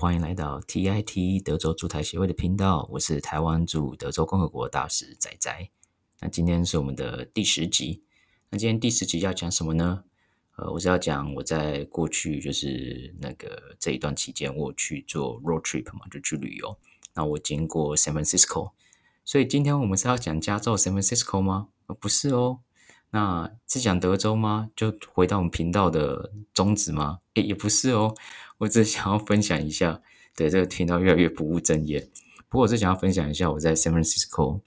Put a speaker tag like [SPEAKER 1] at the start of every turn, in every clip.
[SPEAKER 1] 欢迎来到 TIT 德州驻台协会的频道，我是台湾驻德州共和国大使仔仔。那今天是我们的第十集。那今天第十集要讲什么呢？呃，我是要讲我在过去就是那个这一段期间，我去做 road trip 嘛，就去旅游。那我经过 San Francisco，所以今天我们是要讲加州 San Francisco 吗？呃，不是哦。那是讲德州吗？就回到我们频道的宗旨吗？诶，也不是哦。我只想要分享一下，对，这个听到越来越不务正业。不过我是想要分享一下我在 San Francisco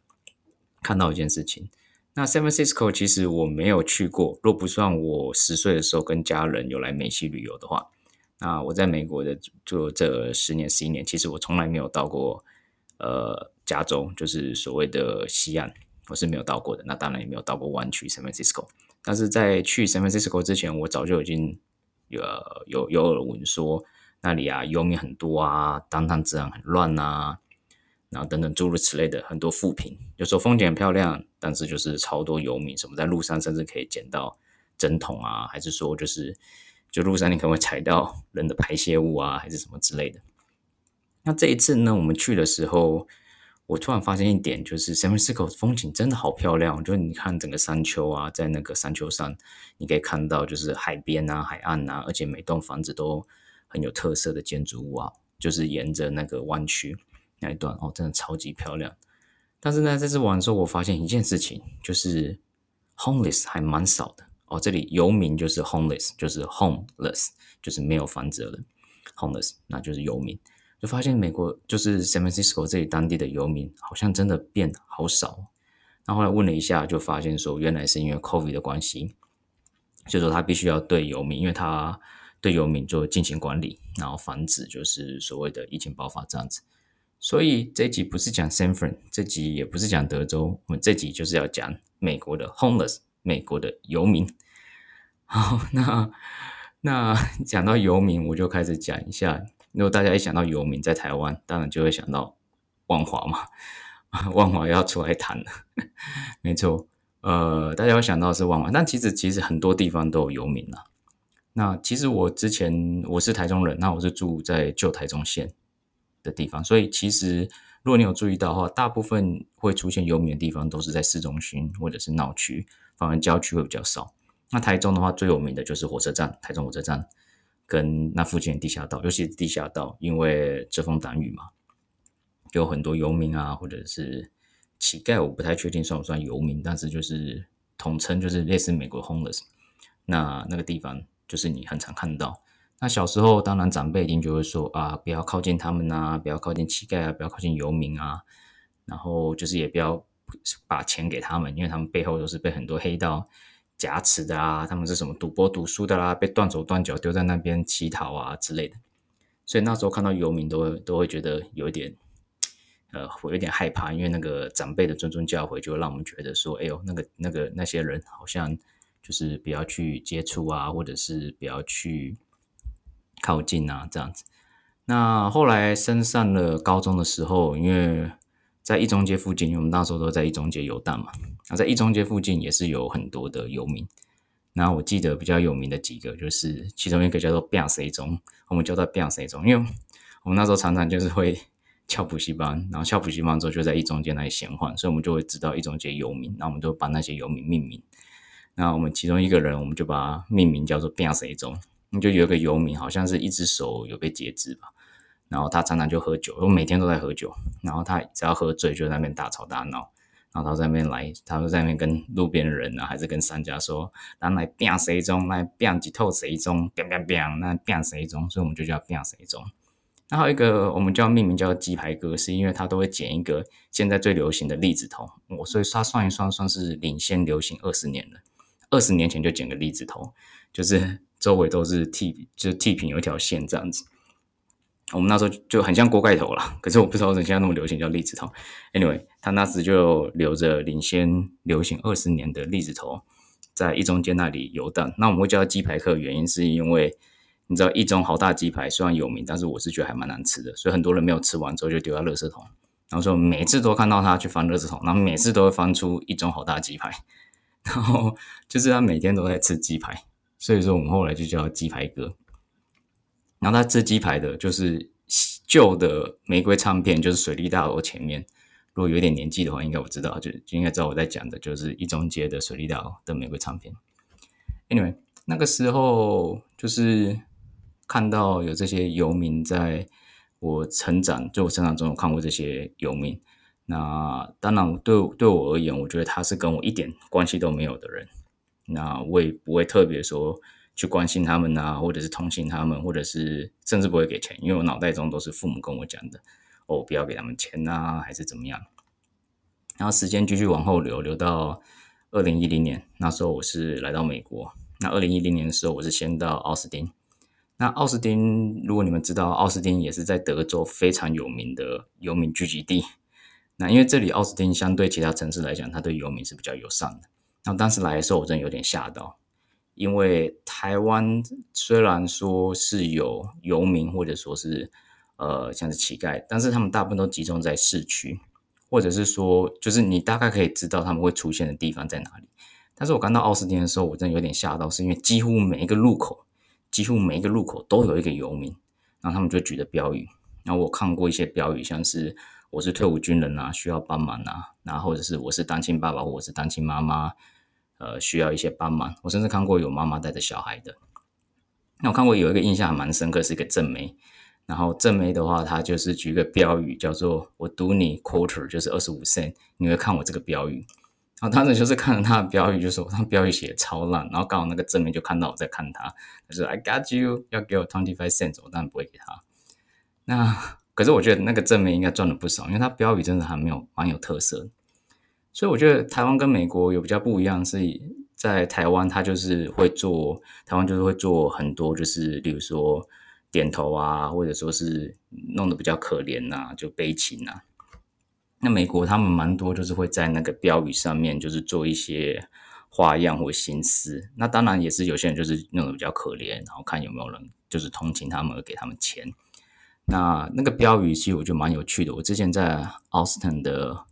[SPEAKER 1] 看到一件事情。那 San Francisco 其实我没有去过，若不算我十岁的时候跟家人有来美西旅游的话，那我在美国的就这十年十一年，其实我从来没有到过呃加州，就是所谓的西岸，我是没有到过的。那当然也没有到过湾区 San Francisco。但是在去 San Francisco 之前，我早就已经。有有有耳闻说那里啊，游民很多啊，当趟治安很乱啊，然后等等诸如此类的很多负评。有时候风景很漂亮，但是就是超多游民，什么在路上甚至可以捡到针筒啊，还是说就是就路上你可能会踩到人的排泄物啊，还是什么之类的。那这一次呢，我们去的时候。我突然发现一点，就是 San Francisco 风景真的好漂亮。就你看整个山丘啊，在那个山丘上，你可以看到就是海边啊、海岸啊，而且每栋房子都很有特色的建筑物啊，就是沿着那个弯曲那一段哦，真的超级漂亮。但是呢，这次玩的时候，我发现一件事情，就是 homeless 还蛮少的哦。这里游民就是 homeless，就是 homeless，就是没有房子的，homeless 那就是游民。就发现美国就是 San Francisco 这里当地的游民好像真的变好少。然后后来问了一下，就发现说原来是因为 COVID 的关系，就说他必须要对游民，因为他对游民做进行管理，然后防止就是所谓的疫情爆发这样子。所以这集不是讲 San Fran，这集也不是讲德州，我们这集就是要讲美国的 homeless，美国的游民。好，那那讲到游民，我就开始讲一下。如果大家一想到游民在台湾，当然就会想到万华嘛，万华要出来谈了，没错，呃，大家会想到是万华，但其实其实很多地方都有游民啊。那其实我之前我是台中人，那我是住在旧台中县的地方，所以其实如果你有注意到的话，大部分会出现游民的地方都是在市中心或者是闹区，反而郊区会比较少。那台中的话，最有名的就是火车站，台中火车站。跟那附近的地下道，尤其是地下道，因为遮风挡雨嘛，有很多游民啊，或者是乞丐，我不太确定算不算游民，但是就是统称就是类似美国 homeless。那那个地方就是你很常看到。那小时候当然长辈一定就会说啊，不要靠近他们啊，不要靠近乞丐啊，不要靠近游民啊，然后就是也不要把钱给他们，因为他们背后都是被很多黑道。挟持的啊，他们是什么赌博赌输的啦、被断手断脚丢在那边乞讨啊之类的，所以那时候看到游民都都会觉得有一点，呃，会有点害怕，因为那个长辈的谆谆教诲就让我们觉得说，哎呦，那个那个那些人好像就是不要去接触啊，或者是不要去靠近啊这样子。那后来升上了高中的时候，因为在一中街附近，因为我们那时候都在一中街游荡嘛。那在一中街附近也是有很多的游民。然后我记得比较有名的几个，就是其中一个叫做变谁中，我们叫做变谁中，因为我们那时候常常就是会 翘补习班，然后翘补习班之后就在一中街那里闲晃，所以我们就会知道一中街游民，然后我们就把那些游民命名。那我们其中一个人，我们就把他命名叫做变谁中，就有一个游民，好像是一只手有被截肢吧。然后他常常就喝酒，我每天都在喝酒。然后他只要喝醉，就在那边大吵大闹。然后他在那边来，他就在那边跟路边的人啊，还是跟商家说：“然后来变谁中，来变几透谁中，变变变，那变谁中。”所以我们就叫变谁中。然后一个我们叫命名叫鸡排哥，是因为他都会捡一个现在最流行的栗子头。我所以他算一算，算是领先流行二十年了。二十年前就捡个栗子头，就是周围都是剃，就是剃平有一条线这样子。我们那时候就很像锅盖头啦，可是我不知道为什么现在那么流行叫栗子头。Anyway，他那时就留着领先流行二十年的栗子头，在一中街那里游荡。那我们会叫他鸡排客，原因是因为你知道一中好大鸡排虽然有名，但是我是觉得还蛮难吃的，所以很多人没有吃完之后就丢在垃圾桶。然后说每次都看到他去翻垃圾桶，然后每次都会翻出一中好大鸡排，然后就是他每天都在吃鸡排，所以说我们后来就叫他鸡排哥。然后他吃鸡排的就是旧的玫瑰唱片，就是水利大楼前面。如果有点年纪的话，应该我知道，就就应该知道我在讲的就是一中街的水利大楼的玫瑰唱片。Anyway，那个时候就是看到有这些游民，在我成长，就我成长中有看过这些游民。那当然对对我而言，我觉得他是跟我一点关系都没有的人。那我也不会特别说去关心他们啊，或者是同情他们，或者是甚至不会给钱，因为我脑袋中都是父母跟我讲的。哦，不要给他们钱啊，还是怎么样？然后时间继续往后流，流到二零一零年，那时候我是来到美国。那二零一零年的时候，我是先到奥斯汀。那奥斯汀，如果你们知道，奥斯汀也是在德州非常有名的游民聚集地。那因为这里奥斯汀相对其他城市来讲，它对游民是比较友善的。那当时来的时候，我真的有点吓到，因为台湾虽然说是有游民，或者说是。呃，像是乞丐，但是他们大部分都集中在市区，或者是说，就是你大概可以知道他们会出现的地方在哪里。但是我刚到奥斯汀的时候，我真的有点吓到，是因为几乎每一个路口，几乎每一个路口都有一个游民，然后他们就举着标语。然后我看过一些标语，像是我是退伍军人啊，需要帮忙啊，然后或者是我是单亲爸爸或者是单亲妈妈，呃，需要一些帮忙。我甚至看过有妈妈带着小孩的。那我看过有一个印象还蛮深刻，是一个正妹。然后正妹的话，她就是举一个标语，叫做“我赌你 quarter”，就是二十五 cent。你会看我这个标语，然后当时就是看着他的标语，就说他标语写的超烂。然后刚好那个正妹就看到我在看他，他说 “I got you”，要给我 twenty five cents，我当然不会给他。那可是我觉得那个正妹应该赚了不少，因为他标语真的还没有蛮有特色。所以我觉得台湾跟美国有比较不一样，是在台湾他就是会做，台湾就是会做很多，就是例如说。点头啊，或者说是弄得比较可怜呐、啊，就悲情啊。那美国他们蛮多，就是会在那个标语上面，就是做一些花样或心思。那当然也是有些人就是弄得比较可怜，然后看有没有人就是同情他们给他们钱。那那个标语其实我觉得蛮有趣的。我之前在 Austin 的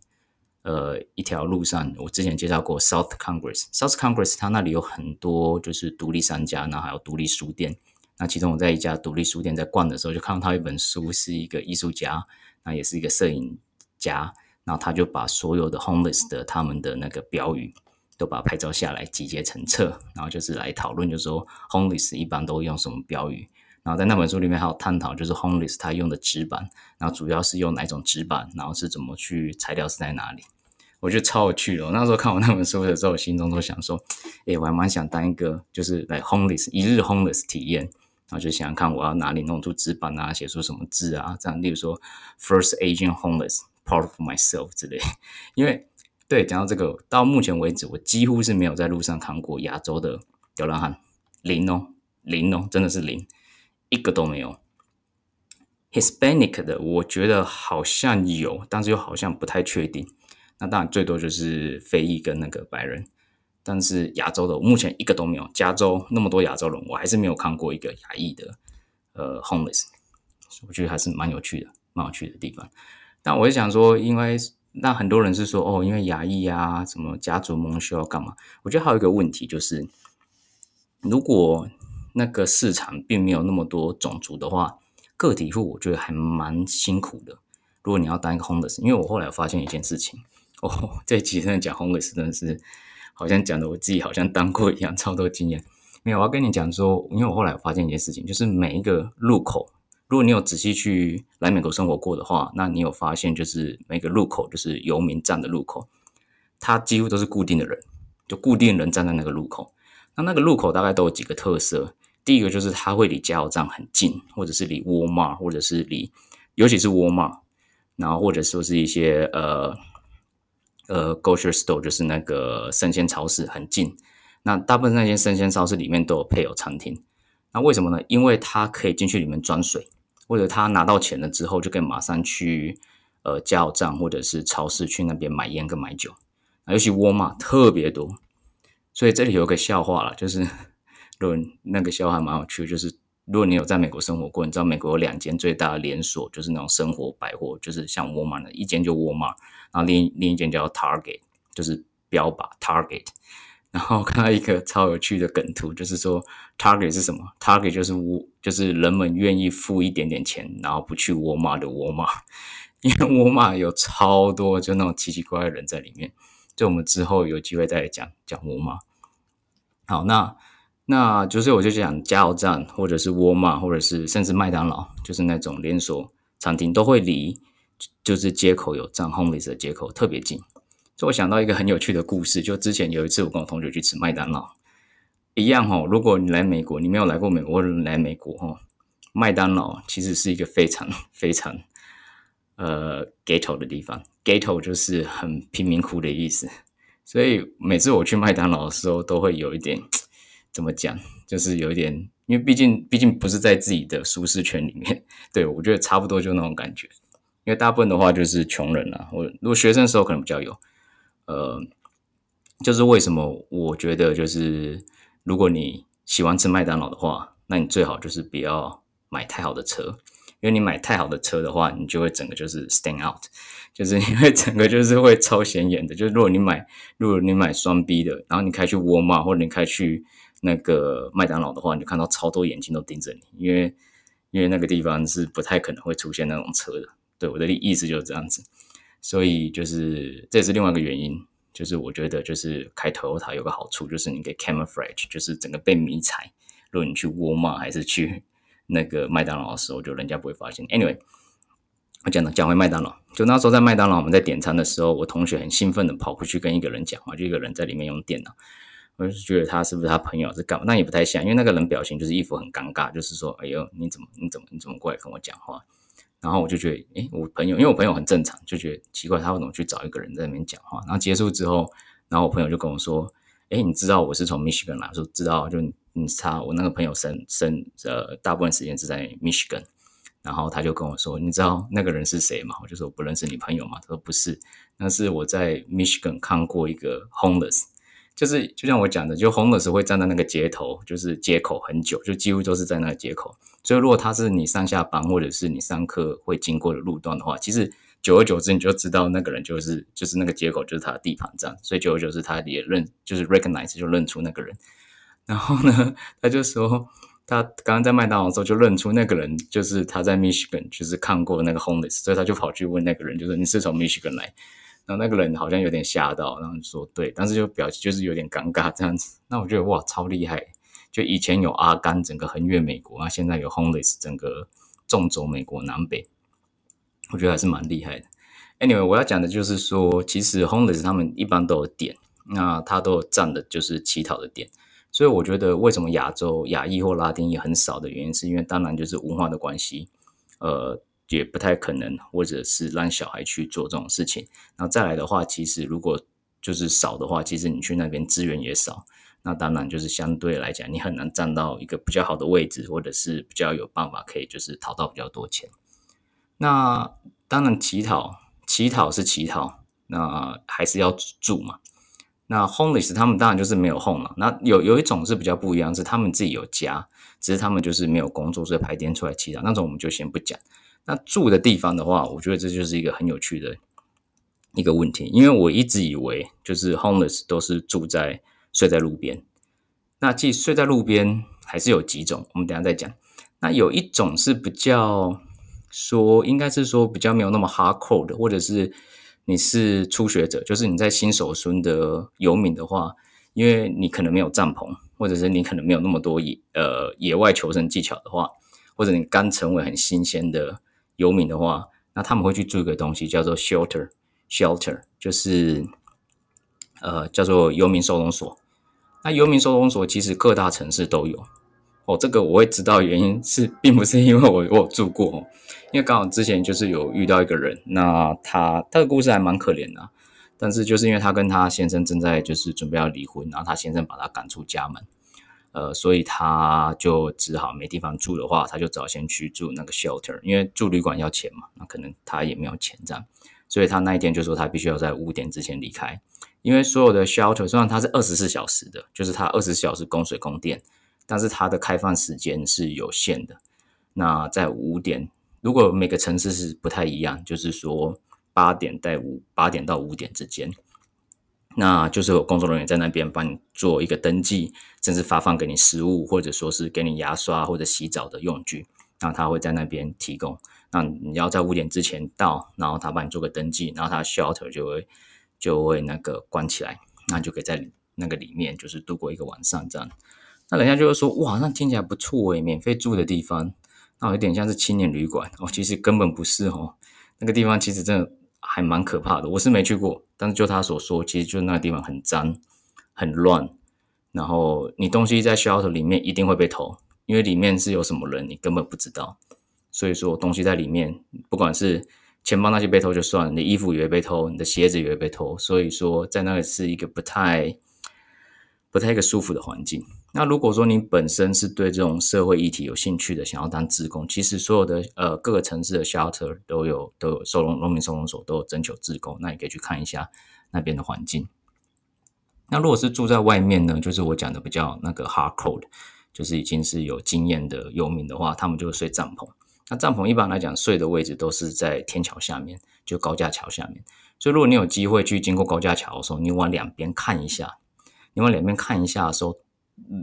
[SPEAKER 1] 呃一条路上，我之前介绍过 South Congress，South Congress 它那里有很多就是独立商家，然后还有独立书店。那其中我在一家独立书店在逛的时候，就看到他一本书，是一个艺术家，那也是一个摄影家，然后他就把所有的 homeless 的他们的那个标语都把拍照下来，集结成册，然后就是来讨论，就是说 homeless 一般都用什么标语，然后在那本书里面还有探讨，就是 homeless 他用的纸板，然后主要是用哪种纸板，然后是怎么去材料是在哪里，我觉得超有趣的。我那时候看完那本书的时候，我心中都想说，诶，我还蛮想当一个就是来 homeless 一日 homeless 体验。然后就想想看，我要哪里弄出纸板啊，写出什么字啊？这样，例如说 “First Asian Homeless, Part of Myself” 之类。因为对，讲到这个，到目前为止，我几乎是没有在路上看过亚洲的流浪汉，零哦，零哦，真的是零，一个都没有。Hispanic 的，我觉得好像有，但是又好像不太确定。那当然，最多就是非裔跟那个白人。但是亚洲的，我目前一个都没有。加州那么多亚洲人，我还是没有看过一个亚裔的，呃，homeless。我觉得还是蛮有趣的，蛮有趣的地方。但我也想说，因为那很多人是说，哦，因为亚裔啊，什么家族蒙羞要干嘛？我觉得还有一个问题就是，如果那个市场并没有那么多种族的话，个体户我觉得还蛮辛苦的。如果你要当一个 homeless，因为我后来发现一件事情，哦，这一集真的讲英语真的是。好像讲的我自己好像当过一样，超多经验。没有，我要跟你讲说，因为我后来发现一件事情，就是每一个路口，如果你有仔细去来美国生活过的话，那你有发现，就是每个路口，就是游民站的路口，它几乎都是固定的人，就固定人站在那个路口。那那个路口大概都有几个特色，第一个就是它会离加油站很近，或者是离沃尔玛或者是离，尤其是沃尔玛然后或者说是一些呃。呃，grocery store 就是那个生鲜超市，很近。那大部分那些生鲜超市里面都有配有餐厅。那为什么呢？因为他可以进去里面装水，或者他拿到钱了之后，就可以马上去呃加油站或者是超市去那边买烟跟买酒。尤其沃尔玛特别多，所以这里有个笑话啦，就是 论那个笑话蛮有趣，就是。如果你有在美国生活过，你知道美国有两间最大的连锁，就是那种生活百货，就是像沃尔玛的一间就沃尔玛，然后另另一间叫 Target，就是标靶 Target。然后看到一个超有趣的梗图，就是说 Target 是什么？Target 就是我，就是人们愿意付一点点钱，然后不去沃尔玛的沃尔玛，因为沃尔玛有超多就那种奇奇怪怪的人在里面。就我们之后有机会再来讲讲沃尔玛。好，那那就是我就讲加油站，或者是沃尔玛，或者是甚至麦当劳，就是那种连锁餐厅都会离就是街口有站 homeless 的街口特别近。就我想到一个很有趣的故事，就之前有一次我跟我同学去吃麦当劳，一样哦。如果你来美国，你没有来过美国，来美国哦，麦当劳其实是一个非常非常呃 ghetto 的地方，ghetto 就是很贫民窟的意思。所以每次我去麦当劳的时候，都会有一点怎么讲，就是有一点，因为毕竟毕竟不是在自己的舒适圈里面，对，我觉得差不多就那种感觉。因为大部分的话就是穷人啊，我如果学生的时候可能比较有。呃，就是为什么我觉得就是，如果你喜欢吃麦当劳的话，那你最好就是不要买太好的车，因为你买太好的车的话，你就会整个就是 stand out，就是因为整个就是会超显眼的。就是如果你买，如果你买双 B 的，然后你开去沃尔玛或者你开去那个麦当劳的话，你就看到超多眼睛都盯着你，因为因为那个地方是不太可能会出现那种车的。对，我的意思就是这样子。所以就是这也是另外一个原因，就是我觉得就是开 Toyota 有个好处，就是你可以 camouflage，就是整个被迷彩。如果你去沃尔玛还是去那个麦当劳的时候，就人家不会发现。Anyway，我讲到讲回麦当劳，就那时候在麦当劳我们在点餐的时候，我同学很兴奋的跑过去跟一个人讲话，就一个人在里面用电脑，我就觉得他是不是他朋友是干嘛？那也不太像，因为那个人表情就是一副很尴尬，就是说，哎呦，你怎么你怎么你怎么过来跟我讲话？然后我就觉得，诶，我朋友，因为我朋友很正常，就觉得奇怪，他为什么去找一个人在那边讲话？然后结束之后，然后我朋友就跟我说，诶，你知道我是从 Michigan 来？说知道，就你他我那个朋友生生呃大部分时间是在 Michigan，然后他就跟我说，你知道那个人是谁吗？我就说我不认识你朋友吗？他说不是，那是我在 Michigan 看过一个 homeless。就是就像我讲的，就 homeless 会站在那个街头，就是街口很久，就几乎都是在那个街口。所以如果他是你上下班或者是你上课会经过的路段的话，其实久而久之你就知道那个人就是就是那个街口就是他的地盘这样。所以久而久之他也认就是 recognize 就认出那个人。然后呢，他就说他刚刚在麦当劳的时候就认出那个人就是他在 Michigan 就是看过那个 homeless，所以他就跑去问那个人，就是你是从 Michigan 来？然后那个人好像有点吓到，然后就说对，但是就表情就是有点尴尬这样子。那我觉得哇，超厉害！就以前有阿甘整个横越美国，那现在有 homeless 整个纵走美国南北，我觉得还是蛮厉害的。Anyway，我要讲的就是说，其实 homeless 他们一般都有点，那他都有站的就是乞讨的点。所以我觉得为什么亚洲亚裔或拉丁裔很少的原因，是因为当然就是文化的关系，呃。也不太可能，或者是让小孩去做这种事情。那再来的话，其实如果就是少的话，其实你去那边资源也少。那当然就是相对来讲，你很难站到一个比较好的位置，或者是比较有办法可以就是讨到比较多钱。那当然乞讨，乞讨是乞讨，那还是要住嘛。那 homeless 他们当然就是没有 home 了。那有有一种是比较不一样，是他们自己有家，只是他们就是没有工作，所以排天出来乞讨。那种我们就先不讲。那住的地方的话，我觉得这就是一个很有趣的一个问题，因为我一直以为就是 homeless 都是住在睡在路边。那既睡在路边还是有几种，我们等下再讲。那有一种是比较说，应该是说比较没有那么 hardcore 的，或者是你是初学者，就是你在新手村的游民的话，因为你可能没有帐篷，或者是你可能没有那么多野呃野外求生技巧的话，或者你刚成为很新鲜的。游民的话，那他们会去住一个东西叫做 shelter，shelter 就是呃叫做游民收容所。那游民收容所其实各大城市都有哦。这个我会知道原因是，并不是因为我 我有住过，因为刚好之前就是有遇到一个人，那他他的故事还蛮可怜的，但是就是因为他跟他先生正在就是准备要离婚，然后他先生把他赶出家门。呃，所以他就只好没地方住的话，他就早先去住那个 shelter，因为住旅馆要钱嘛，那可能他也没有钱这样，所以他那一天就说他必须要在五点之前离开，因为所有的 shelter 虽然它是二十四小时的，就是它二十四小时供水供电，但是它的开放时间是有限的。那在五点，如果每个城市是不太一样，就是说八点到五八点到五点之间。那就是有工作人员在那边帮你做一个登记，甚至发放给你食物，或者说是给你牙刷或者洗澡的用具，那他会在那边提供。那你要在五点之前到，然后他帮你做个登记，然后他 shelter 就会就会那个关起来，那就可以在那个里面就是度过一个晚上这样。那人家就会说，哇，那听起来不错诶，免费住的地方，那有点像是青年旅馆哦，其实根本不是哦，那个地方其实真的还蛮可怕的，我是没去过。但是就他所说，其实就那个地方很脏、很乱，然后你东西在 shelter 里面一定会被偷，因为里面是有什么人，你根本不知道。所以说东西在里面，不管是钱包那些被偷就算了，你衣服也会被偷，你的鞋子也会被偷。所以说在那里是一个不太、不太一个舒服的环境。那如果说你本身是对这种社会议题有兴趣的，想要当志工，其实所有的呃各个城市的 shelter 都有都有收容农民收容所都有征求志工，那你可以去看一下那边的环境。那如果是住在外面呢，就是我讲的比较那个 hardcore，就是已经是有经验的游民的话，他们就会睡帐篷。那帐篷一般来讲睡的位置都是在天桥下面，就高架桥下面。所以如果你有机会去经过高架桥的时候，你往两边看一下，你往两边看一下的时候。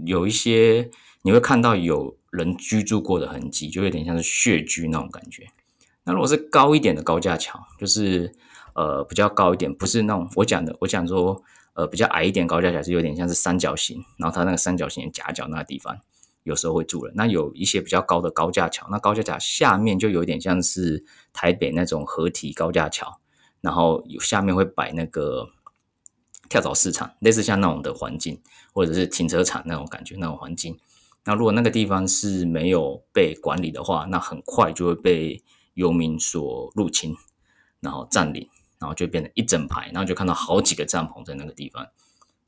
[SPEAKER 1] 有一些你会看到有人居住过的痕迹，就有点像是穴居那种感觉。那如果是高一点的高架桥，就是呃比较高一点，不是那种我讲的，我讲说呃比较矮一点高架桥是有点像是三角形，然后它那个三角形夹角那个地方，有时候会住人。那有一些比较高的高架桥，那高架桥下面就有点像是台北那种合体高架桥，然后有下面会摆那个。跳蚤市场类似像那种的环境，或者是停车场那种感觉那种环境。那如果那个地方是没有被管理的话，那很快就会被游民所入侵，然后占领，然后就变成一整排，然后就看到好几个帐篷在那个地方。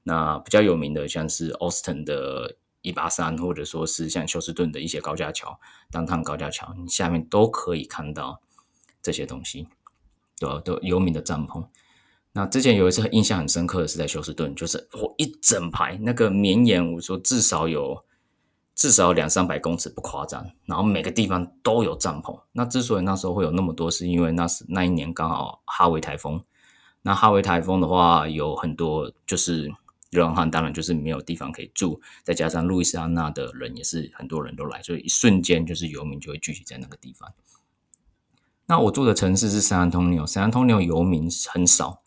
[SPEAKER 1] 那比较有名的像是 Austin 的一八三，或者说是像休斯顿的一些高架桥，当趟高架桥，你下面都可以看到这些东西，都都游民的帐篷。那之前有一次印象很深刻的是在休斯顿，就是我一整排那个绵延，我说至少有至少两三百公尺不夸张，然后每个地方都有帐篷。那之所以那时候会有那么多，是因为那是那一年刚好哈维台风。那哈维台风的话，有很多就是流浪汉，当然就是没有地方可以住，再加上路易斯安那的人也是很多人都来，所以一瞬间就是游民就会聚集在那个地方。那我住的城市是圣安东尼奥，圣安东尼奥游民很少。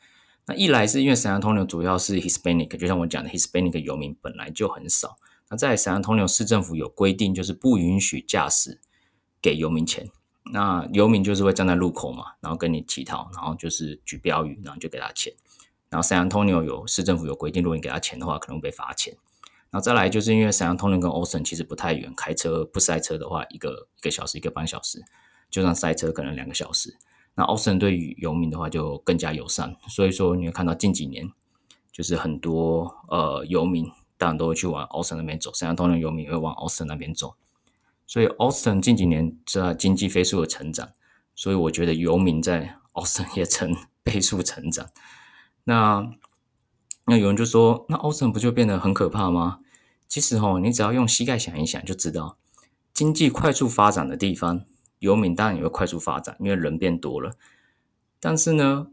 [SPEAKER 1] 那一来是因为圣安东尼奥主要是 Hispanic，就像我讲的，Hispanic 游民本来就很少。那在圣安东尼奥市政府有规定，就是不允许驾驶给游民钱。那游民就是会站在路口嘛，然后跟你乞讨，然后就是举标语，然后就给他钱。然后圣安东尼奥有市政府有规定，如果你给他钱的话，可能会被罚钱。然后再来就是因为圣安东尼奥跟 Austin 其实不太远，开车不塞车的话，一个一个小时一个半小时，就算塞车可能两个小时。那奥斯汀对于游民的话就更加友善，所以说你会看到近几年就是很多呃游民当然都会去往奥斯汀那边走，圣安东尼游民也会往奥斯汀那边走，所以奥斯汀近几年在经济飞速的成长，所以我觉得游民在奥斯汀也成倍速成长。那那有人就说，那奥斯汀不就变得很可怕吗？其实哦，你只要用膝盖想一想就知道，经济快速发展的地方。游民当然也会快速发展，因为人变多了。但是呢，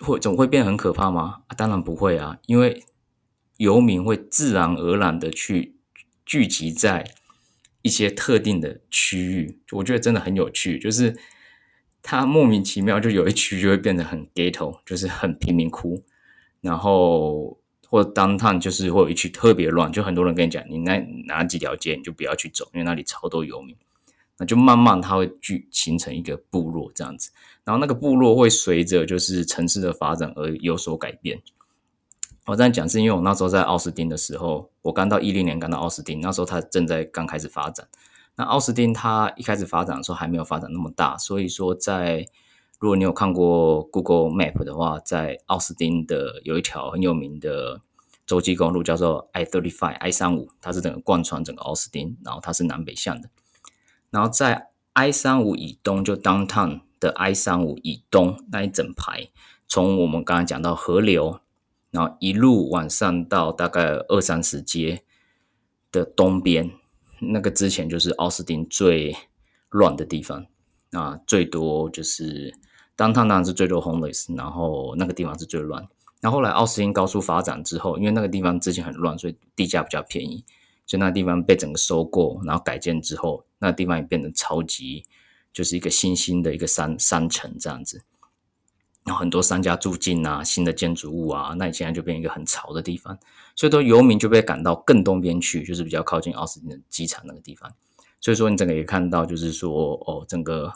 [SPEAKER 1] 会总会变很可怕吗？啊，当然不会啊，因为游民会自然而然的去聚集在一些特定的区域。我觉得真的很有趣，就是他莫名其妙就有一区就会变得很 ghetto，就是很贫民窟。然后或者 downtown 就是会有一区特别乱，就很多人跟你讲，你那哪几条街你就不要去走，因为那里超多游民。那就慢慢它会聚形成一个部落这样子，然后那个部落会随着就是城市的发展而有所改变。我这样讲是因为我那时候在奥斯汀的时候，我刚到一零年刚到奥斯汀，那时候它正在刚开始发展。那奥斯汀它一开始发展的时候还没有发展那么大，所以说在如果你有看过 Google Map 的话，在奥斯汀的有一条很有名的洲际公路叫做 I thirty five I 三五，它是整个贯穿整个奥斯汀，然后它是南北向的。然后在 I 三五以东，就 Downtown 的 I 三五以东那一整排，从我们刚才讲到河流，然后一路往上到大概二三十街的东边，那个之前就是奥斯汀最乱的地方啊，最多就是 Downtown 当然是最多 homeless，然后那个地方是最乱。然后后来奥斯汀高速发展之后，因为那个地方之前很乱，所以地价比较便宜，所以那地方被整个收购，然后改建之后，那地方也变得超级，就是一个新兴的一个山山城这样子。然后很多商家住进啊，新的建筑物啊，那你现在就变一个很潮的地方，所以说游民就被赶到更东边去，就是比较靠近奥斯汀的机场那个地方。所以说你整个也看到，就是说哦，整个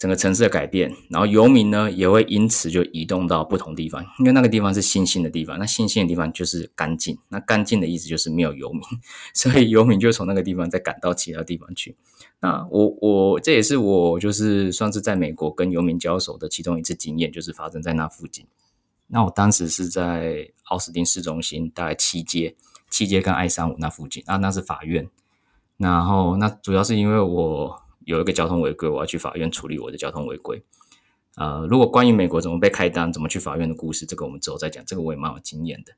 [SPEAKER 1] 整个城市的改变，然后游民呢也会因此就移动到不同地方，因为那个地方是新兴的地方，那新兴的地方就是干净，那干净的意思就是没有游民，所以游民就从那个地方再赶到其他地方去。那我我这也是我就是算是在美国跟游民交手的其中一次经验，就是发生在那附近。那我当时是在奥斯汀市中心，大概七街、七街跟 I 三五那附近啊，那是法院。然后那主要是因为我有一个交通违规，我要去法院处理我的交通违规。呃，如果关于美国怎么被开单、怎么去法院的故事，这个我们之后再讲。这个我也蛮有经验的。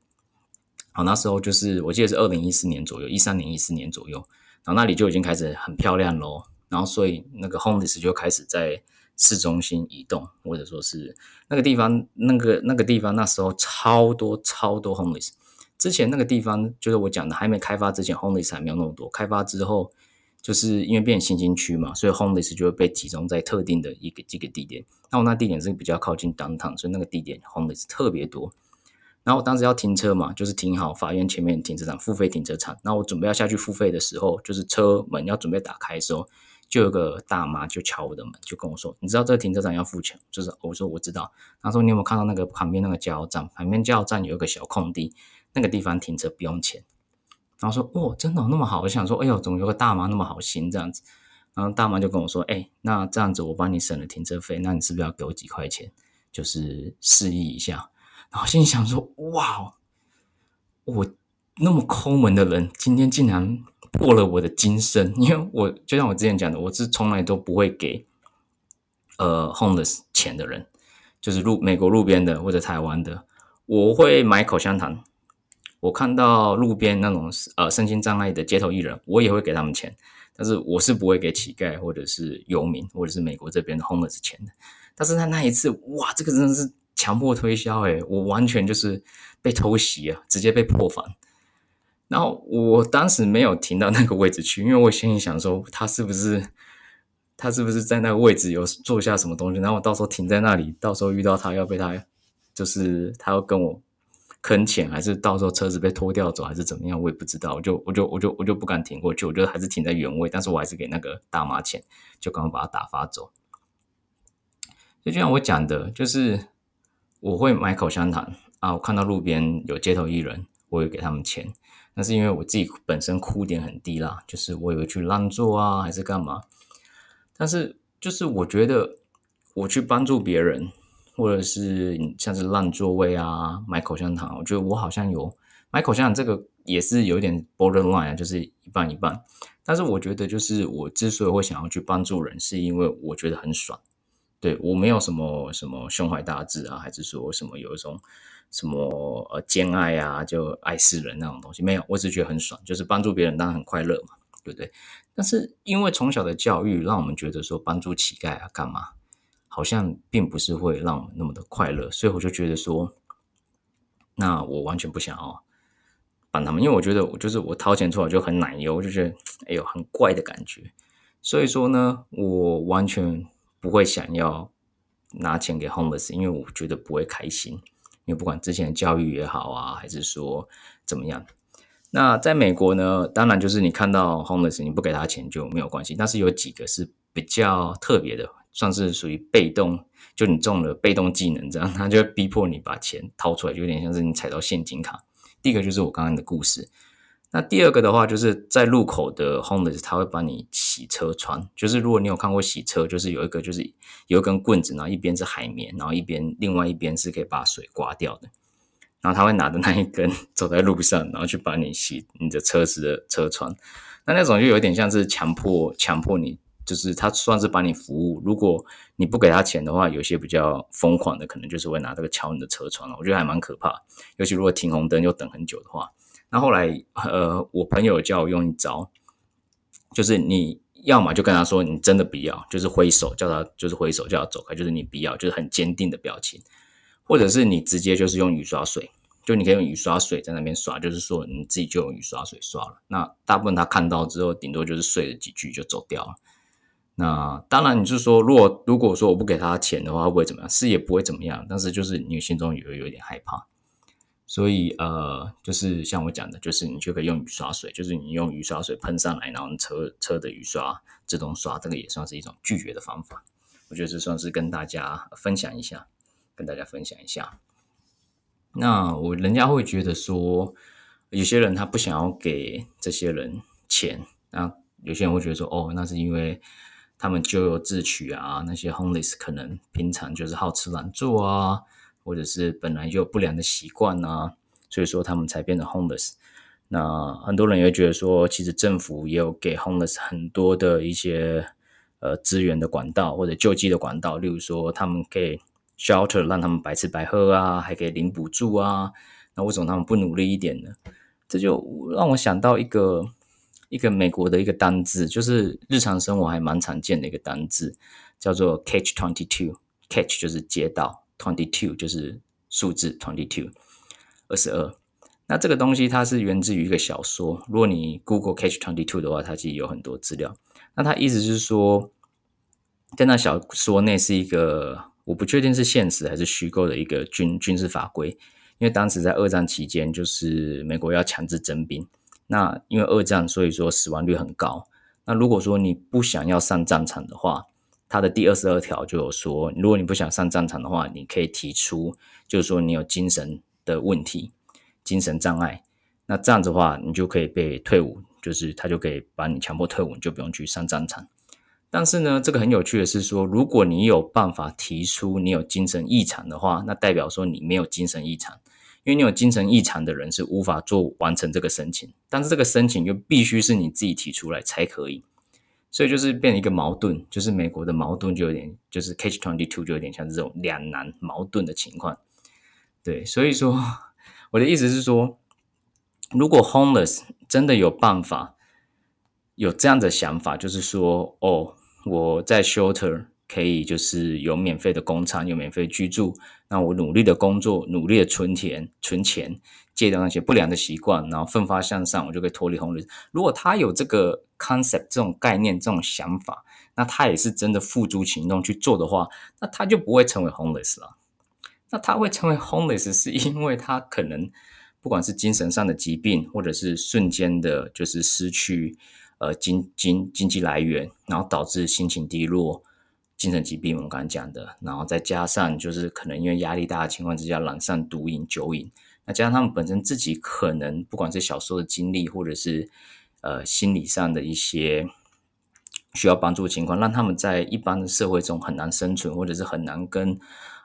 [SPEAKER 1] 好，那时候就是我记得是二零一四年左右，一三年、一四年左右。然后那里就已经开始很漂亮咯，然后所以那个 homeless 就开始在市中心移动，或者说是那个地方，那个那个地方那时候超多超多 homeless。之前那个地方就是我讲的还没开发之前，homeless 还没有那么多。开发之后，就是因为变成新兴区嘛，所以 homeless 就会被集中在特定的一个几个地点。那我那地点是比较靠近 downtown，所以那个地点 homeless 特别多。然后我当时要停车嘛，就是停好法院前面停车场付费停车场。那我准备要下去付费的时候，就是车门要准备打开的时候，就有个大妈就敲我的门，就跟我说：“你知道这个停车场要付钱？”就是我说我知道。他说：“你有没有看到那个旁边那个加油站？旁边加油站有一个小空地，那个地方停车不用钱。”然后说：“哦，真的那么好？”我想说：“哎呦，怎么有个大妈那么好心这样子？”然后大妈就跟我说：“哎，那这样子我帮你省了停车费，那你是不是要给我几块钱？就是示意一下。”然后心里想说：“哇，我那么抠门的人，今天竟然破了我的金身。因为我就像我之前讲的，我是从来都不会给呃 homeless 钱的人，就是路美国路边的或者台湾的，我会买口香糖。我看到路边那种呃身心障碍的街头艺人，我也会给他们钱。但是我是不会给乞丐或者是游民或者是美国这边的 homeless 钱的。但是他那一次，哇，这个真的是。”强迫推销，诶，我完全就是被偷袭啊，直接被破防。然后我当时没有停到那个位置去，因为我心里想说，他是不是他是不是在那个位置有做下什么东西？然后我到时候停在那里，到时候遇到他要被他，就是他要跟我坑钱，还是到时候车子被拖掉走，还是怎么样？我也不知道。我就我就我就我就不敢停过去，我就还是停在原位，但是我还是给那个大妈钱，就刚刚把他打发走。就就像我讲的，就是。我会买口香糖啊！我看到路边有街头艺人，我会给他们钱。那是因为我自己本身哭点很低啦，就是我以为去让座啊，还是干嘛？但是就是我觉得我去帮助别人，或者是像是让座位啊、买口香糖，我觉得我好像有买口香糖这个也是有点 borderline 啊，就是一半一半。但是我觉得就是我之所以会想要去帮助人，是因为我觉得很爽。对，我没有什么什么胸怀大志啊，还是说什么有一种什么呃兼爱啊，就爱世人那种东西没有，我只觉得很爽，就是帮助别人当然很快乐嘛，对不对？但是因为从小的教育让我们觉得说帮助乞丐啊干嘛，好像并不是会让我们那么的快乐，所以我就觉得说，那我完全不想要帮他们，因为我觉得我就是我掏钱出来就很奶油，我就觉得哎呦很怪的感觉，所以说呢，我完全。不会想要拿钱给 homeless，因为我觉得不会开心。因为不管之前的教育也好啊，还是说怎么样，那在美国呢，当然就是你看到 homeless，你不给他钱就没有关系。但是有几个是比较特别的，算是属于被动，就你中了被动技能这样，他就会逼迫你把钱掏出来，就有点像是你踩到陷阱卡。第一个就是我刚刚的故事。那第二个的话，就是在路口的 homeless，他会帮你洗车窗。就是如果你有看过洗车，就是有一个就是有一根棍子，然后一边是海绵，然后一边另外一边是可以把水刮掉的。然后他会拿着那一根走在路上，然后去帮你洗你的车子的车窗。那那种就有点像是强迫强迫你，就是他算是帮你服务。如果你不给他钱的话，有些比较疯狂的，可能就是会拿这个敲你的车窗。我觉得还蛮可怕，尤其如果停红灯又等很久的话。那后来，呃，我朋友叫我用一招，就是你要么就跟他说你真的不要，就是挥手叫他，就是挥手叫他走开，就是你不要，就是很坚定的表情，或者是你直接就是用雨刷水，就你可以用雨刷水在那边刷，就是说你自己就用雨刷水刷了。那大部分他看到之后，顶多就是睡了几句就走掉了。那当然，你是说，如果如果说我不给他钱的话，会不会怎么样？是也不会怎么样，但是就是你心中有有点害怕。所以呃，就是像我讲的，就是你就可以用雨刷水，就是你用雨刷水喷上来，然后车车的雨刷自动刷，这个也算是一种拒绝的方法。我觉得这算是跟大家分享一下，跟大家分享一下。那我人家会觉得说，有些人他不想要给这些人钱，那有些人会觉得说，哦，那是因为他们咎由自取啊，那些 homeless 可能平常就是好吃懒做啊。或者是本来就有不良的习惯啊，所以说他们才变成 homeless。那很多人也会觉得说，其实政府也有给 homeless 很多的一些呃资源的管道或者救济的管道，例如说他们可以 shelter 让他们白吃白喝啊，还可以领补助啊。那为什么他们不努力一点呢？这就让我想到一个一个美国的一个单字，就是日常生活还蛮常见的一个单字，叫做 catch twenty two。catch 就是接到。Twenty two 就是数字 twenty two，二十二。那这个东西它是源自于一个小说。如果你 Google Catch twenty two 的话，它其实有很多资料。那它意思是说，在那小说内是一个我不确定是现实还是虚构的一个军军事法规。因为当时在二战期间，就是美国要强制征兵。那因为二战，所以说死亡率很高。那如果说你不想要上战场的话，他的第二十二条就有说，如果你不想上战场的话，你可以提出，就是说你有精神的问题、精神障碍，那这样子的话，你就可以被退伍，就是他就可以把你强迫退伍，你就不用去上战场。但是呢，这个很有趣的是说，如果你有办法提出你有精神异常的话，那代表说你没有精神异常，因为你有精神异常的人是无法做完成这个申请，但是这个申请就必须是你自己提出来才可以。所以就是变成一个矛盾，就是美国的矛盾就有点，就是 Catch 22就有点像这种两难矛盾的情况。对，所以说我的意思是说，如果 homeless 真的有办法有这样的想法，就是说，哦，我在 shelter 可以就是有免费的工厂，有免费居住，那我努力的工作，努力的存钱，存钱。戒掉那些不良的习惯，然后奋发向上，我就可以脱离 homeless。如果他有这个 concept 这种概念、这种想法，那他也是真的付诸行动去做的话，那他就不会成为 homeless 了。那他会成为 homeless 是因为他可能不管是精神上的疾病，或者是瞬间的，就是失去呃经经经济来源，然后导致心情低落、精神疾病，我们刚才讲的，然后再加上就是可能因为压力大的情况之下，染上毒瘾、酒瘾。那加上他们本身自己可能不管是小时候的经历，或者是呃心理上的一些需要帮助的情况，让他们在一般的社会中很难生存，或者是很难跟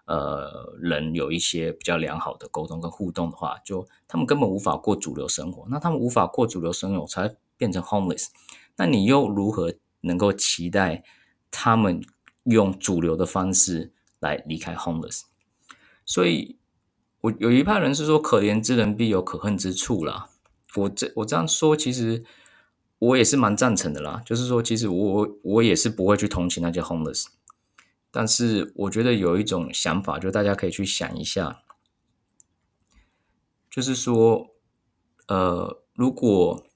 [SPEAKER 1] 呃人有一些比较良好的沟通跟互动的话，就他们根本无法过主流生活。那他们无法过主流生活，才变成 homeless。那你又如何能够期待他们用主流的方式来离开 homeless？所以。我有一派人是说，可怜之人必有可恨之处啦。我这我这样说，其实我也是蛮赞成的啦。就是说，其实我我也是不会去同情那些 homeless，但是我觉得有一种想法，就大家可以去想一下，就是说，呃，如果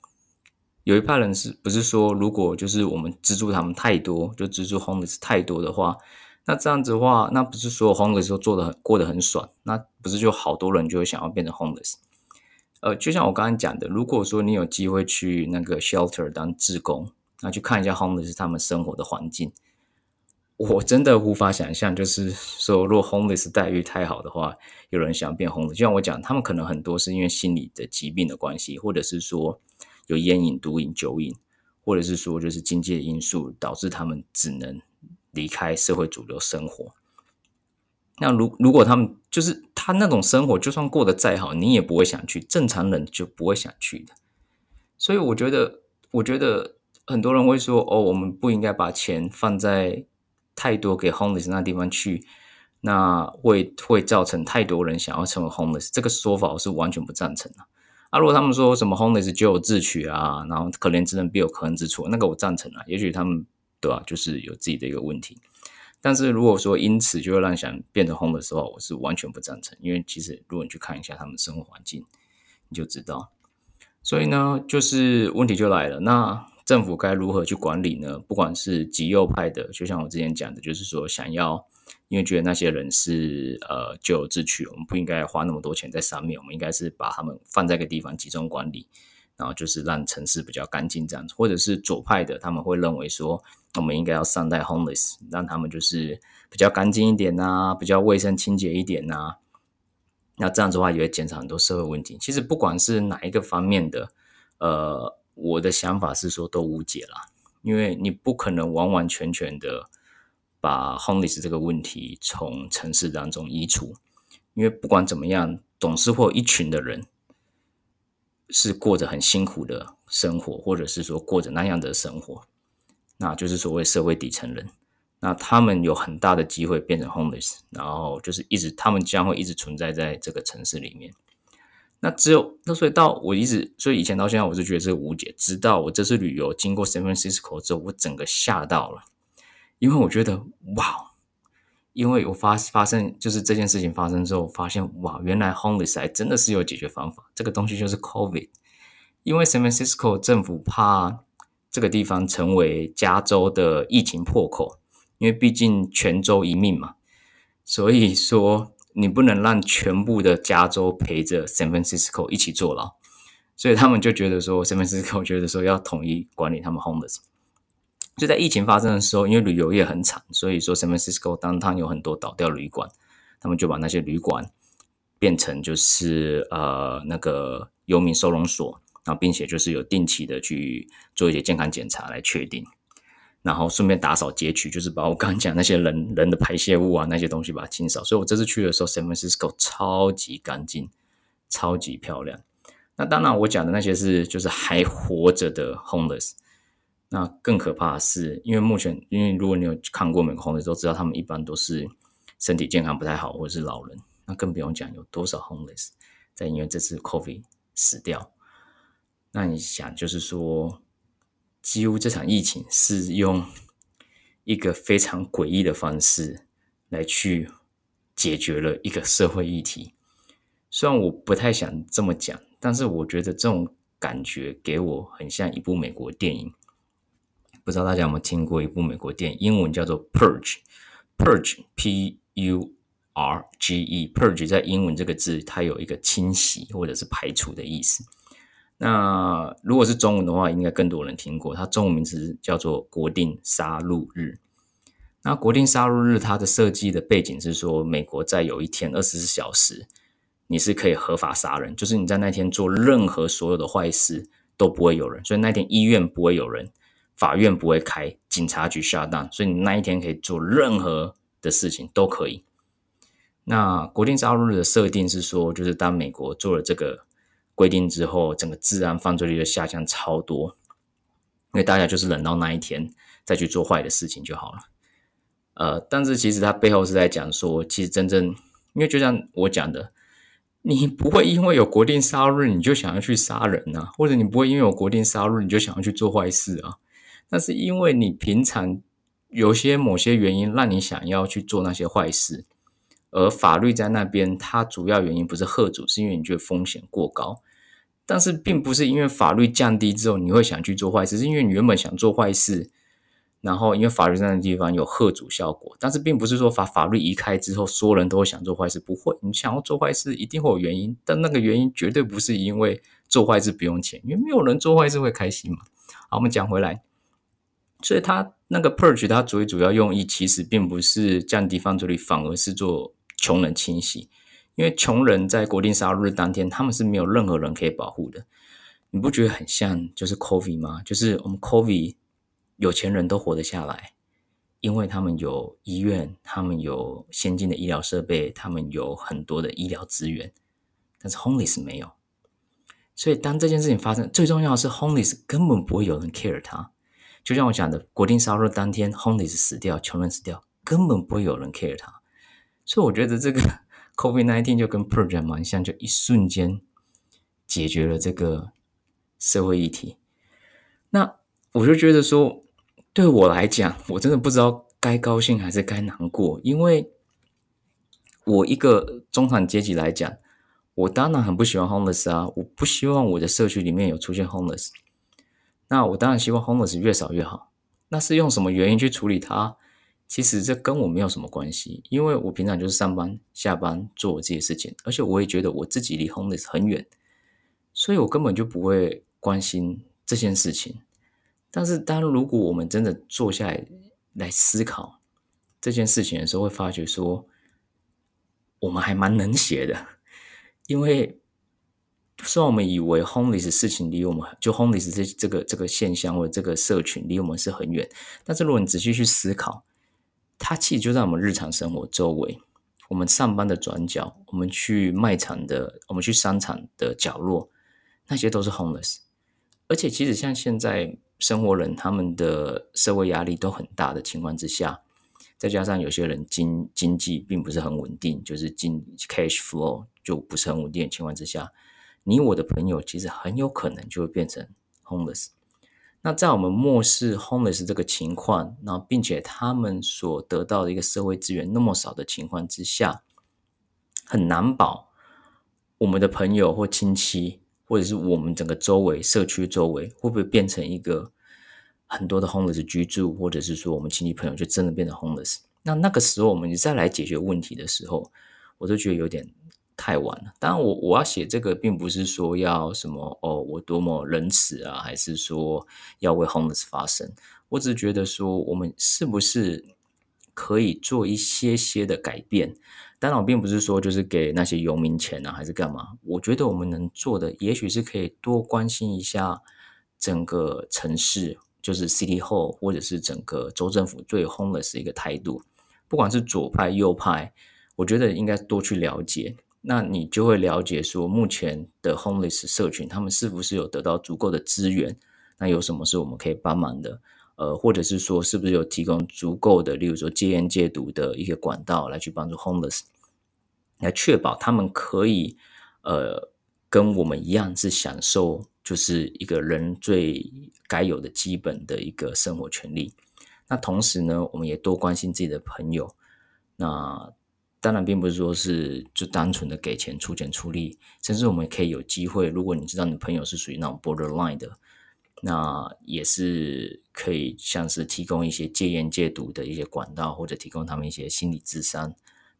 [SPEAKER 1] 有一派人是不是说，如果就是我们资助他们太多，就资助 homeless 太多的话。那这样子的话，那不是所有 homeless 都做的很过得很爽？那不是就好多人就会想要变成 homeless？呃，就像我刚刚讲的，如果说你有机会去那个 shelter 当志工，那去看一下 homeless 他们生活的环境，我真的无法想象，就是说，如果 homeless 待遇太好的话，有人想要变 homeless。就像我讲，他们可能很多是因为心理的疾病的关系，或者是说有烟瘾、毒瘾、酒瘾，或者是说就是经济的因素导致他们只能。离开社会主流生活，那如如果他们就是他那种生活，就算过得再好，你也不会想去，正常人就不会想去的。所以我觉得，我觉得很多人会说，哦，我们不应该把钱放在太多给 homeless 那地方去，那会会造成太多人想要成为 homeless。这个说法我是完全不赞成的。啊，如果他们说什么 homeless 咎由自取啊，然后可怜之人必有可恨之处，那个我赞成啊。也许他们。对吧？就是有自己的一个问题，但是如果说因此就会让想变成 homeless 的话，我是完全不赞成。因为其实如果你去看一下他们生活环境，你就知道。所以呢，就是问题就来了，那政府该如何去管理呢？不管是极右派的，就像我之前讲的，就是说想要，因为觉得那些人是呃咎由自取，我们不应该花那么多钱在上面，我们应该是把他们放在一个地方集中管理。然后就是让城市比较干净这样子，或者是左派的，他们会认为说，我们应该要善待 homeless，让他们就是比较干净一点呐、比较卫生清洁一点呐、那这样子的话也会减少很多社会问题。其实不管是哪一个方面的，呃，我的想法是说都无解啦，因为你不可能完完全全的把 homeless 这个问题从城市当中移除，因为不管怎么样，总是会有一群的人。是过着很辛苦的生活，或者是说过着那样的生活，那就是所谓社会底层人。那他们有很大的机会变成 homeless，然后就是一直他们将会一直存在在这个城市里面。那只有那所以到我一直所以以前到现在我就觉得这个无解，直到我这次旅游经过 San Francisco 之后，我整个吓到了，因为我觉得哇。因为我发发生就是这件事情发生之后，我发现哇，原来 homeless 还真的是有解决方法。这个东西就是 COVID。因为 San Francisco 政府怕这个地方成为加州的疫情破口，因为毕竟全州一命嘛，所以说你不能让全部的加州陪着 San Francisco 一起坐牢，所以他们就觉得说 San Francisco 觉得说要统一管理他们 homeless。就在疫情发生的时候，因为旅游业很惨，所以说 San Francisco 当它有很多倒掉旅馆，他们就把那些旅馆变成就是呃那个游民收容所，然后并且就是有定期的去做一些健康检查来确定，然后顺便打扫街区，就是把我刚刚讲那些人人的排泄物啊那些东西把它清扫。所以我这次去的时候，San Francisco 超级干净，超级漂亮。那当然我讲的那些是就是还活着的 homeless。那更可怕的是，因为目前，因为如果你有看过美国 homeless，都知道他们一般都是身体健康不太好，或者是老人。那更不用讲有多少 homeless 在因为这次 COVID 死掉。那你想，就是说，几乎这场疫情是用一个非常诡异的方式来去解决了一个社会议题。虽然我不太想这么讲，但是我觉得这种感觉给我很像一部美国电影。不知道大家有没有听过一部美国电影，英文叫做 Purge，P-U-R-G-E，Purge Purge 在英文这个字它有一个清洗或者是排除的意思。那如果是中文的话，应该更多人听过，它中文名字叫做国定杀戮日。那国定杀戮日它的设计的背景是说，美国在有一天二十四小时，你是可以合法杀人，就是你在那天做任何所有的坏事都不会有人，所以那天医院不会有人。法院不会开，警察局下单，所以你那一天可以做任何的事情都可以。那国定杀戮日的设定是说，就是当美国做了这个规定之后，整个治安犯罪率就下降超多，因为大家就是忍到那一天再去做坏的事情就好了。呃，但是其实它背后是在讲说，其实真正，因为就像我讲的，你不会因为有国定杀戮日你就想要去杀人啊，或者你不会因为有国定杀戮日你就想要去做坏事啊。那是因为你平常有些某些原因让你想要去做那些坏事，而法律在那边，它主要原因不是吓阻，是因为你觉得风险过高。但是并不是因为法律降低之后你会想去做坏事，是因为你原本想做坏事，然后因为法律在那地方有吓阻效果。但是并不是说把法律移开之后，所有人都会想做坏事，不会。你想要做坏事一定会有原因，但那个原因绝对不是因为做坏事不用钱，因为没有人做坏事会开心嘛。好，我们讲回来。所以他那个 purge，它最主要用意其实并不是降低犯罪率，反而是做穷人清洗。因为穷人在国定杀戮日当天，他们是没有任何人可以保护的。你不觉得很像就是 COVID 吗？就是我们 COVID 有钱人都活得下来，因为他们有医院，他们有先进的医疗设备，他们有很多的医疗资源。但是 homeless 没有。所以当这件事情发生，最重要的是 homeless 根本不会有人 care 他。就像我讲的，国定杀戮当天，homeless 死掉，穷人死掉，根本不会有人 care 他。所以我觉得这个 COVID-19 就跟 project 蛮像，就一瞬间解决了这个社会议题。那我就觉得说，对我来讲，我真的不知道该高兴还是该难过？因为我一个中产阶级来讲，我当然很不喜欢 homeless 啊，我不希望我的社区里面有出现 homeless。那我当然希望 homeless 越少越好。那是用什么原因去处理它？其实这跟我没有什么关系，因为我平常就是上班、下班做我自己的事情，而且我也觉得我自己离 homeless 很远，所以我根本就不会关心这件事情。但是，当如果我们真的坐下来来思考这件事情的时候，会发觉说，我们还蛮能写的，因为。虽然我们以为 homeless 事情离我们就 homeless 这这个这个现象或者这个社群离我们是很远，但是如果你仔细去思考，它其实就在我们日常生活周围，我们上班的转角，我们去卖场的，我们去商场的角落，那些都是 homeless。而且其实像现在生活人他们的社会压力都很大的情况之下，再加上有些人经经济并不是很稳定，就是经 cash flow 就不是很稳定的情况之下。你我的朋友其实很有可能就会变成 homeless。那在我们漠视 homeless 这个情况，然后并且他们所得到的一个社会资源那么少的情况之下，很难保我们的朋友或亲戚，或者是我们整个周围社区周围会不会变成一个很多的 homeless 居住，或者是说我们亲戚朋友就真的变成 homeless。那那个时候我们再来解决问题的时候，我都觉得有点。太晚了。当然我，我要写这个，并不是说要什么哦，我多么仁慈啊，还是说要为 homeless 发声。我只觉得说，我们是不是可以做一些些的改变？当然，我并不是说就是给那些游民钱啊，还是干嘛。我觉得我们能做的，也许是可以多关心一下整个城市，就是 City Hall，或者是整个州政府对 homeless 一个态度。不管是左派右派，我觉得应该多去了解。那你就会了解说，目前的 homeless 社群，他们是不是有得到足够的资源？那有什么是我们可以帮忙的？呃，或者是说，是不是有提供足够的，例如说戒烟戒毒的一个管道来去帮助 homeless，来确保他们可以呃跟我们一样是享受，就是一个人最该有的基本的一个生活权利。那同时呢，我们也多关心自己的朋友。那当然，并不是说是就单纯的给钱、出钱、出力，甚至我们可以有机会。如果你知道你朋友是属于那种 borderline 的，那也是可以像是提供一些戒烟戒毒的一些管道，或者提供他们一些心理咨商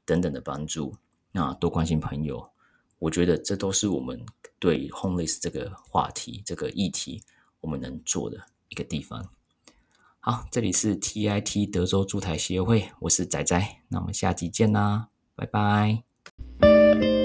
[SPEAKER 1] 等等的帮助。那多关心朋友，我觉得这都是我们对 homeless 这个话题、这个议题，我们能做的一个地方。好，这里是 TIT 德州驻台协会，我是仔仔，那我们下集见啦。拜拜。